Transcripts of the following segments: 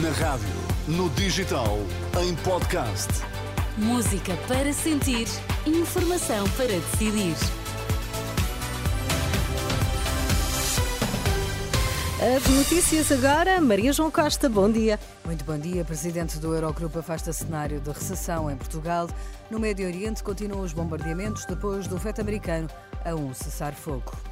Na rádio, no digital, em podcast. Música para sentir, informação para decidir. As notícias agora, Maria João Costa, bom dia. Muito bom dia. Presidente do Eurogrupo afasta cenário de recessão em Portugal. No Médio Oriente continuam os bombardeamentos depois do veto americano a um cessar-fogo.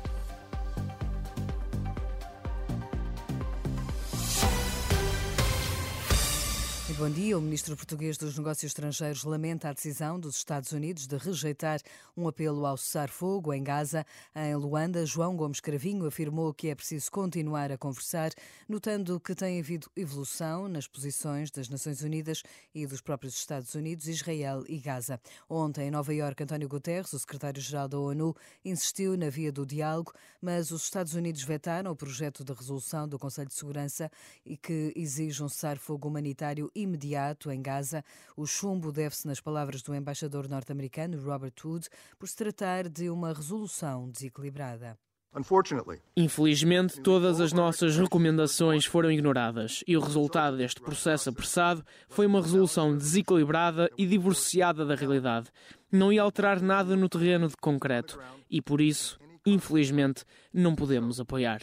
Bom dia. O ministro português dos Negócios Estrangeiros lamenta a decisão dos Estados Unidos de rejeitar um apelo ao cessar-fogo em Gaza. Em Luanda, João Gomes Cravinho afirmou que é preciso continuar a conversar, notando que tem havido evolução nas posições das Nações Unidas e dos próprios Estados Unidos, Israel e Gaza. Ontem, em Nova Iorque, António Guterres, o secretário-geral da ONU, insistiu na via do diálogo, mas os Estados Unidos vetaram o projeto de resolução do Conselho de Segurança e que exige um cessar-fogo humanitário imediato imediato em Gaza. O chumbo deve-se, nas palavras do embaixador norte-americano Robert Wood, por se tratar de uma resolução desequilibrada. Infelizmente, todas as nossas recomendações foram ignoradas e o resultado deste processo apressado foi uma resolução desequilibrada e divorciada da realidade. Não ia alterar nada no terreno de concreto e, por isso, infelizmente, não podemos apoiar.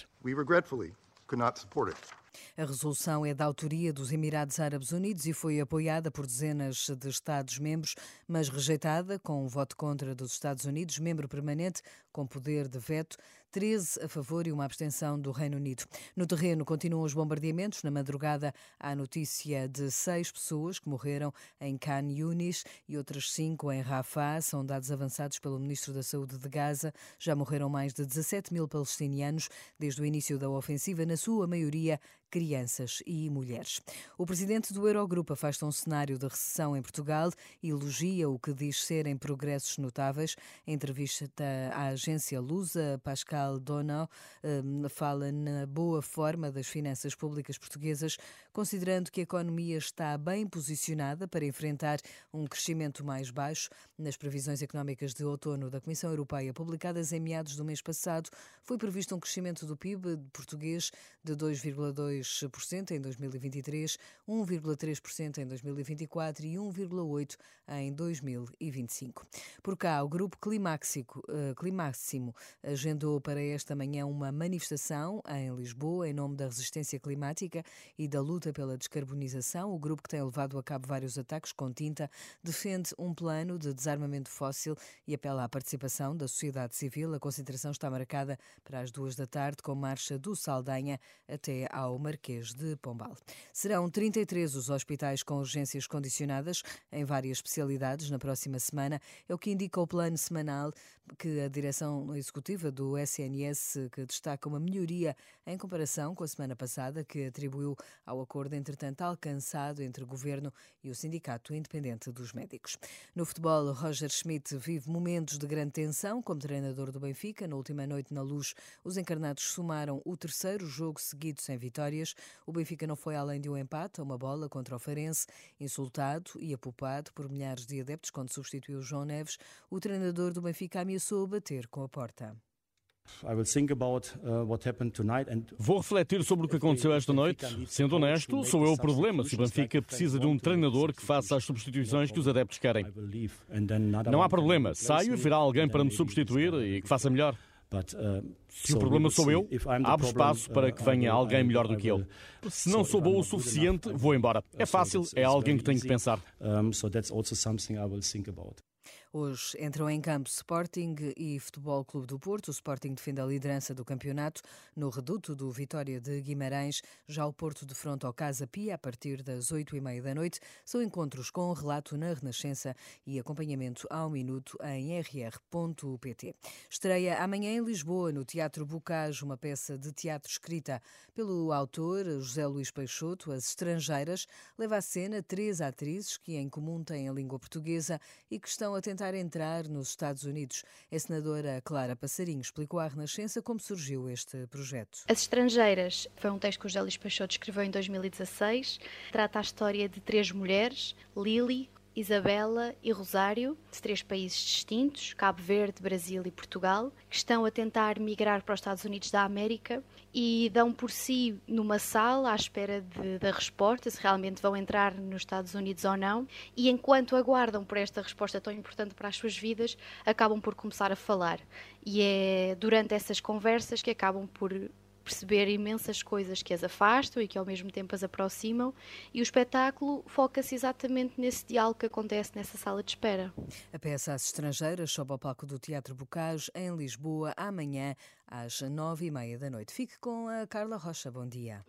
A resolução é da autoria dos Emirados Árabes Unidos e foi apoiada por dezenas de Estados-membros, mas rejeitada com o voto contra dos Estados Unidos, membro permanente com poder de veto, 13 a favor e uma abstenção do Reino Unido. No terreno continuam os bombardeamentos. Na madrugada há notícia de seis pessoas que morreram em Khan Yunis e outras cinco em Rafah. São dados avançados pelo Ministro da Saúde de Gaza. Já morreram mais de 17 mil palestinianos desde o início da ofensiva, na sua maioria crianças e mulheres. O presidente do Eurogrupo afasta um cenário de recessão em Portugal e elogia o que diz serem progressos notáveis. Em entrevista à agência Lusa, Pascal Donau hum, fala na boa forma das finanças públicas portuguesas, considerando que a economia está bem posicionada para enfrentar um crescimento mais baixo. Nas previsões económicas de outono da Comissão Europeia, publicadas em meados do mês passado, foi previsto um crescimento do PIB português de 2,2 2% em 2023, 1,3% em 2024 e 1,8% em 2025. Por cá, o Grupo uh, Climáximo agendou para esta manhã uma manifestação em Lisboa em nome da resistência climática e da luta pela descarbonização. O grupo que tem levado a cabo vários ataques com tinta defende um plano de desarmamento fóssil e apela à participação da sociedade civil. A concentração está marcada para as duas da tarde com marcha do Saldanha até ao Marquês de Pombal. Serão 33 os hospitais com urgências condicionadas em várias especialidades na próxima semana. É o que indica o plano semanal que a direção executiva do SNS que destaca uma melhoria em comparação com a semana passada, que atribuiu ao acordo entretanto alcançado entre o governo e o Sindicato Independente dos Médicos. No futebol, Roger Schmidt vive momentos de grande tensão como treinador do Benfica. Na última noite na Luz, os encarnados somaram o terceiro jogo seguido sem vitória vitórias. O Benfica não foi além de um empate a uma bola contra o Farense. Insultado e apupado por milhares de adeptos quando substituiu João Neves, o treinador do Benfica ameaçou bater com a porta. Uh, Vou refletir sobre o que aconteceu esta noite. Sendo honesto, sou eu o problema se o Benfica precisa de um treinador que faça as substituições que os adeptos querem. Não há problema. Saio e virá alguém para me substituir e que faça melhor. Uh, se o problema sou eu, abro espaço para que uh, venha alguém melhor do que eu. Se não sou bom o suficiente, vou embora. É fácil, é alguém que tenho que pensar. Hoje entram em campo Sporting e Futebol Clube do Porto. O Sporting defende a liderança do campeonato no reduto do Vitória de Guimarães. Já o Porto de frente ao Casa Pia, a partir das oito e meia da noite. São encontros com relato na Renascença e acompanhamento ao minuto em rr.pt. Estreia amanhã em Lisboa, no Teatro Bocage, uma peça de teatro escrita pelo autor José Luís Peixoto. As Estrangeiras leva à cena três atrizes que em comum têm a língua portuguesa e que estão a tentar tentar entrar nos Estados Unidos. A senadora Clara Passarinho explicou à Renascença como surgiu este projeto. As Estrangeiras foi um texto que o Luís Peixoto escreveu em 2016. Trata a história de três mulheres, Lily, Isabela e Rosário, de três países distintos, Cabo Verde, Brasil e Portugal, que estão a tentar migrar para os Estados Unidos da América e dão por si numa sala à espera de, da resposta, se realmente vão entrar nos Estados Unidos ou não, e enquanto aguardam por esta resposta tão importante para as suas vidas, acabam por começar a falar. E é durante essas conversas que acabam por perceber imensas coisas que as afastam e que ao mesmo tempo as aproximam, e o espetáculo foca-se exatamente nesse diálogo que acontece nessa sala de espera. A peça As Estrangeiras sobe ao palco do Teatro Bocage, em Lisboa, amanhã, às nove e meia da noite. Fique com a Carla Rocha. Bom dia.